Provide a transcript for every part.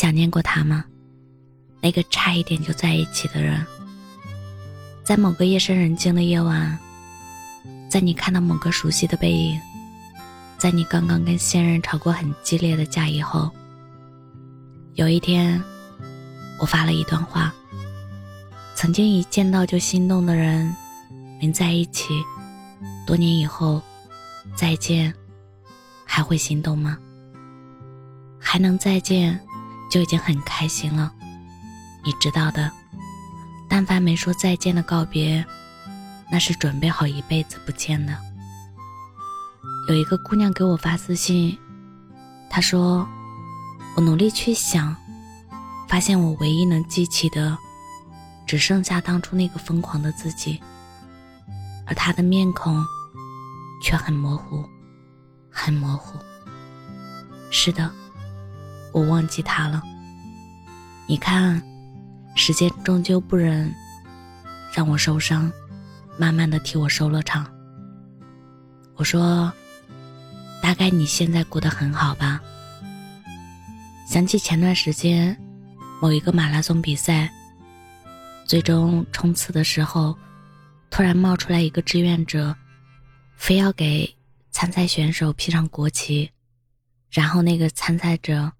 想念过他吗？那个差一点就在一起的人，在某个夜深人静的夜晚，在你看到某个熟悉的背影，在你刚刚跟现任吵过很激烈的架以后，有一天，我发了一段话。曾经一见到就心动的人，能在一起，多年以后再见，还会心动吗？还能再见，就已经很开心了。你知道的，但凡没说再见的告别，那是准备好一辈子不见的。有一个姑娘给我发私信，她说：“我努力去想，发现我唯一能记起的。”只剩下当初那个疯狂的自己，而他的面孔却很模糊，很模糊。是的，我忘记他了。你看，时间终究不忍让我受伤，慢慢的替我收了场。我说，大概你现在过得很好吧？想起前段时间某一个马拉松比赛。最终冲刺的时候，突然冒出来一个志愿者，非要给参赛选手披上国旗，然后那个参赛者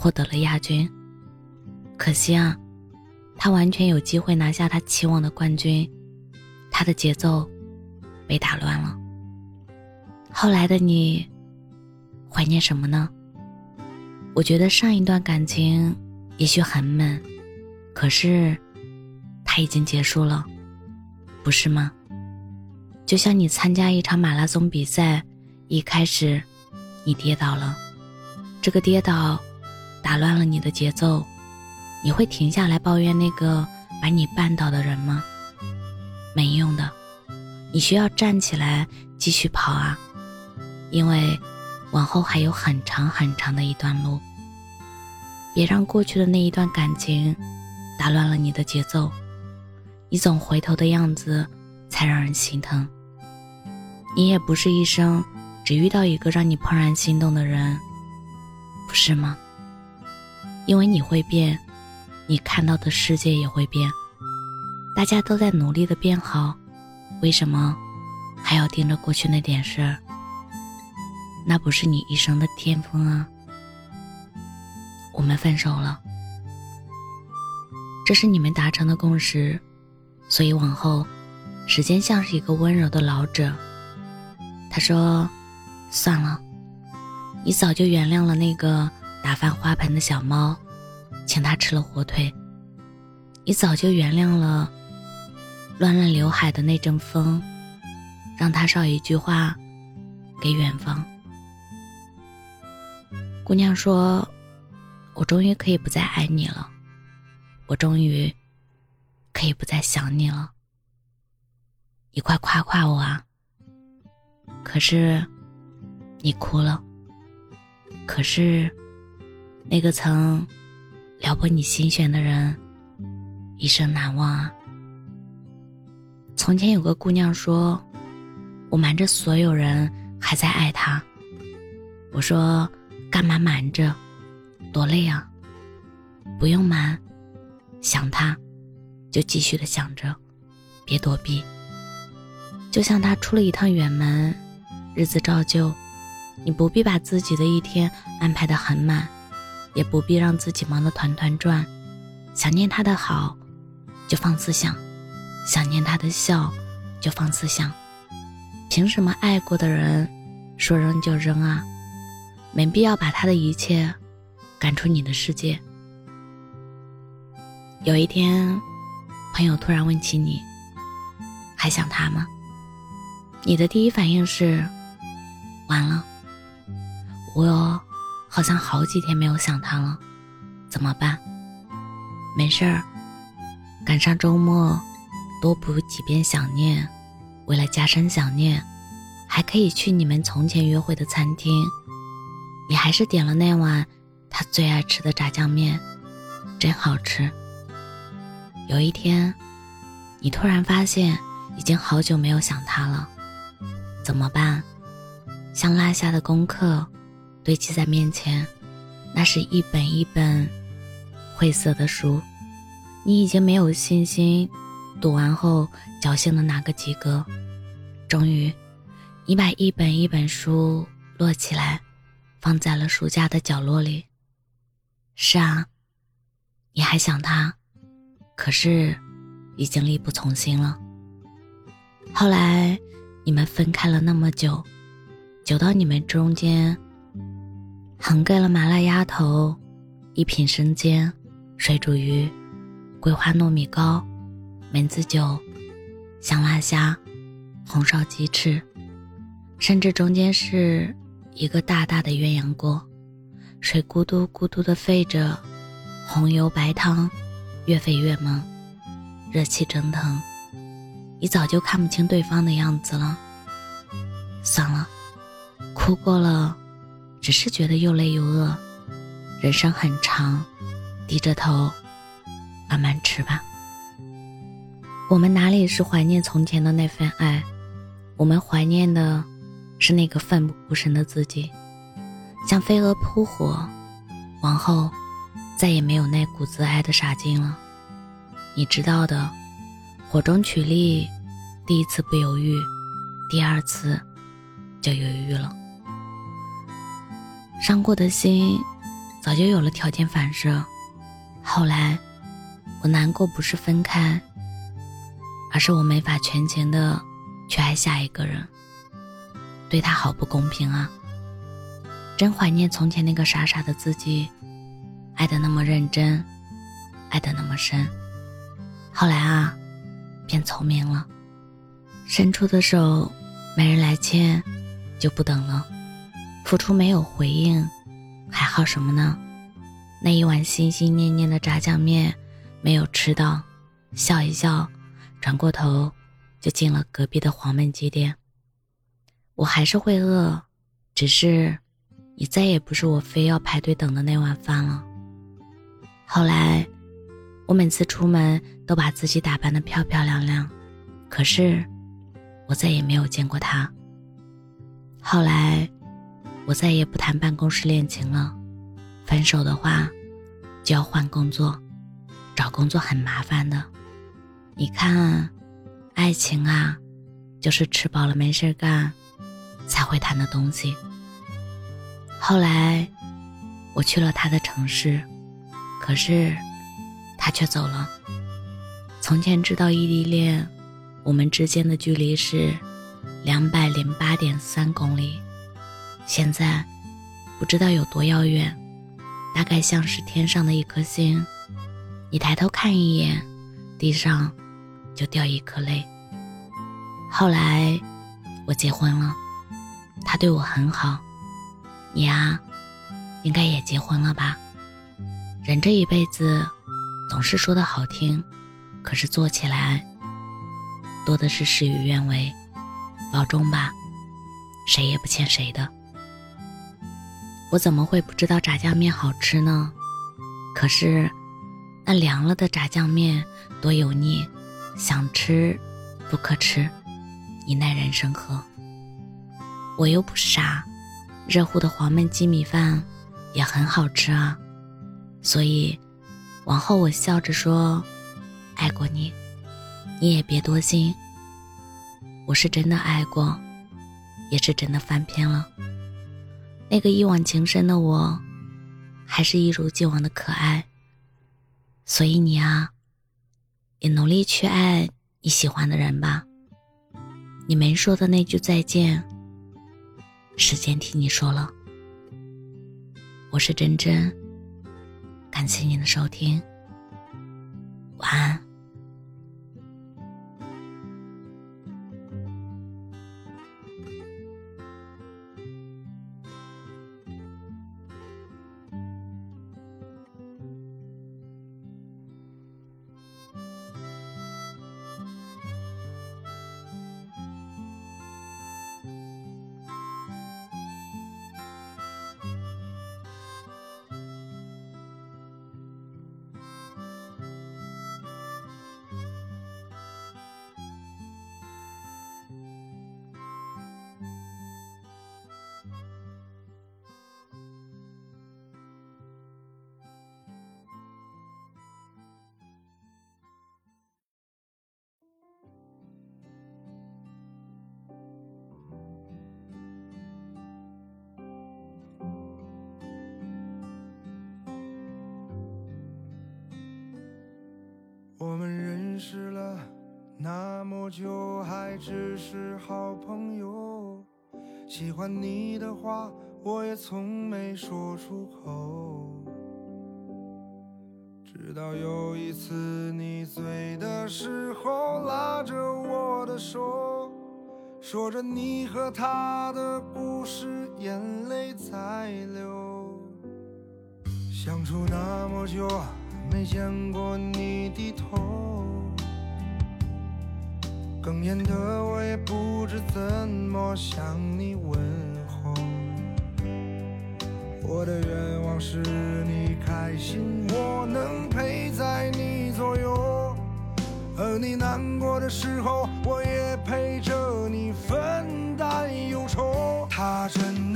获得了亚军。可惜啊，他完全有机会拿下他期望的冠军，他的节奏被打乱了。后来的你，怀念什么呢？我觉得上一段感情也许很闷，可是。已经结束了，不是吗？就像你参加一场马拉松比赛，一开始你跌倒了，这个跌倒打乱了你的节奏，你会停下来抱怨那个把你绊倒的人吗？没用的，你需要站起来继续跑啊，因为往后还有很长很长的一段路。别让过去的那一段感情打乱了你的节奏。你总回头的样子，才让人心疼。你也不是一生只遇到一个让你怦然心动的人，不是吗？因为你会变，你看到的世界也会变。大家都在努力的变好，为什么还要盯着过去那点事儿？那不是你一生的巅峰啊！我们分手了，这是你们达成的共识。所以往后，时间像是一个温柔的老者。他说：“算了，你早就原谅了那个打翻花盆的小猫，请他吃了火腿。你早就原谅了乱乱刘海的那阵风，让他捎一句话给远方。”姑娘说：“我终于可以不再爱你了，我终于。”可以不再想你了，你快夸夸我啊！可是，你哭了。可是，那个曾撩拨你心弦的人，一生难忘啊！从前有个姑娘说：“我瞒着所有人还在爱他。”我说：“干嘛瞒着？多累啊！不用瞒，想他。”就继续的想着，别躲避。就像他出了一趟远门，日子照旧，你不必把自己的一天安排的很满，也不必让自己忙得团团转。想念他的好，就放肆想；想念他的笑，就放肆想。凭什么爱过的人说扔就扔啊？没必要把他的一切赶出你的世界。有一天。朋友突然问起你，还想他吗？你的第一反应是，完了，我好像好几天没有想他了，怎么办？没事儿，赶上周末，多补几遍想念，为了加深想念，还可以去你们从前约会的餐厅，你还是点了那碗他最爱吃的炸酱面，真好吃。有一天，你突然发现已经好久没有想他了，怎么办？像落下的功课堆积在面前，那是一本一本晦涩的书，你已经没有信心读完后侥幸的拿个及格。终于，你把一本一本书摞起来，放在了书架的角落里。是啊，你还想他，可是已经力不从心了。后来，你们分开了那么久，久到你们中间。横给了麻辣鸭头，一品生煎，水煮鱼，桂花糯米糕，梅子酒，香辣虾，红烧鸡翅，甚至中间是一个大大的鸳鸯锅，水咕嘟咕嘟的沸着，红油白汤，越沸越猛，热气蒸腾，你早就看不清对方的样子了。算了，哭过了。只是觉得又累又饿，人生很长，低着头，慢慢吃吧。我们哪里是怀念从前的那份爱？我们怀念的，是那个奋不顾身的自己，像飞蛾扑火，往后再也没有那股子爱的傻劲了。你知道的，火中取栗，第一次不犹豫，第二次就犹豫了。伤过的心，早就有了条件反射。后来，我难过不是分开，而是我没法全情的去爱下一个人。对他好不公平啊！真怀念从前那个傻傻的自己，爱的那么认真，爱的那么深。后来啊，变聪明了，伸出的手没人来牵，就不等了。付出没有回应，还好什么呢？那一碗心心念念的炸酱面没有吃到，笑一笑，转过头就进了隔壁的黄焖鸡店。我还是会饿，只是你再也不是我非要排队等的那碗饭了。后来，我每次出门都把自己打扮的漂漂亮亮，可是我再也没有见过他。后来。我再也不谈办公室恋情了，分手的话，就要换工作，找工作很麻烦的。你看，爱情啊，就是吃饱了没事干，才会谈的东西。后来，我去了他的城市，可是，他却走了。从前知道异地恋，我们之间的距离是两百零八点三公里。现在不知道有多遥远，大概像是天上的一颗星，你抬头看一眼，地上就掉一颗泪。后来我结婚了，他对我很好，你啊，应该也结婚了吧？人这一辈子总是说的好听，可是做起来多的是事与愿违。保重吧，谁也不欠谁的。我怎么会不知道炸酱面好吃呢？可是，那凉了的炸酱面多油腻，想吃不可吃，你耐人生何？我又不傻，热乎的黄焖鸡米饭也很好吃啊。所以，往后我笑着说，爱过你，你也别多心。我是真的爱过，也是真的翻篇了。那个一往情深的我，还是一如既往的可爱。所以你啊，也努力去爱你喜欢的人吧。你没说的那句再见，时间替你说了。我是真真，感谢您的收听，晚安。我们认识了那么久，还只是好朋友。喜欢你的话，我也从没说出口。直到有一次你醉的时候，拉着我的手，说着你和他的故事，眼泪在流。相处那么久。没见过你低头，哽咽的我也不知怎么向你问候。我的愿望是你开心，我能陪在你左右，而你难过的时候，我也陪着你分担忧愁。他真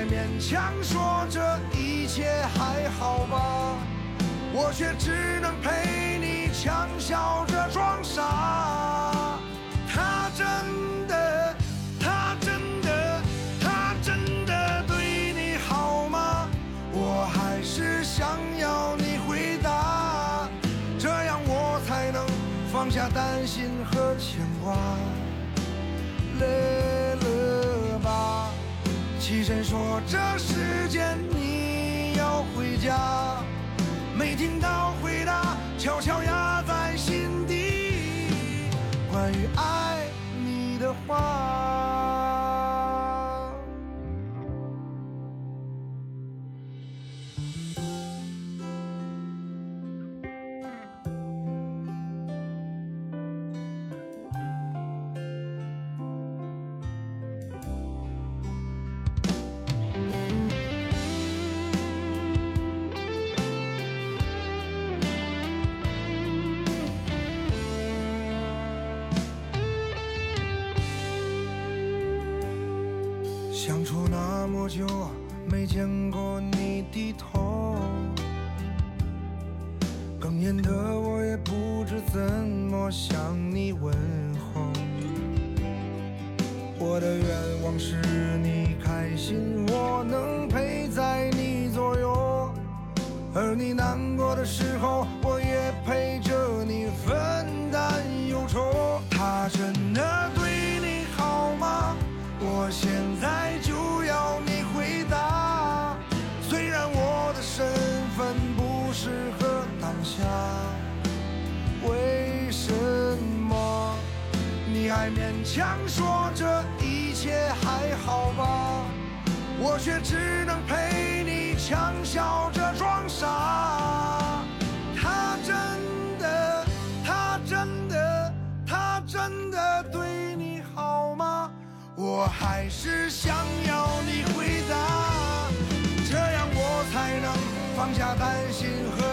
还勉强说这一切还好吧？我却只能陪你强笑着装傻。听到回答，悄悄压在心底，关于爱。相处那么久，没见过你低头，哽咽的我也不知怎么向你问候。我的愿望是你开心，我能陪在你左右，而你难过的时候，我也陪着你分担忧愁。他真的下，为什么你还勉强说这一切还好吧？我却只能陪你强笑着装傻。他真的，他真的，他真的对你好吗？我还是想要你回答，这样我才能放下担心和。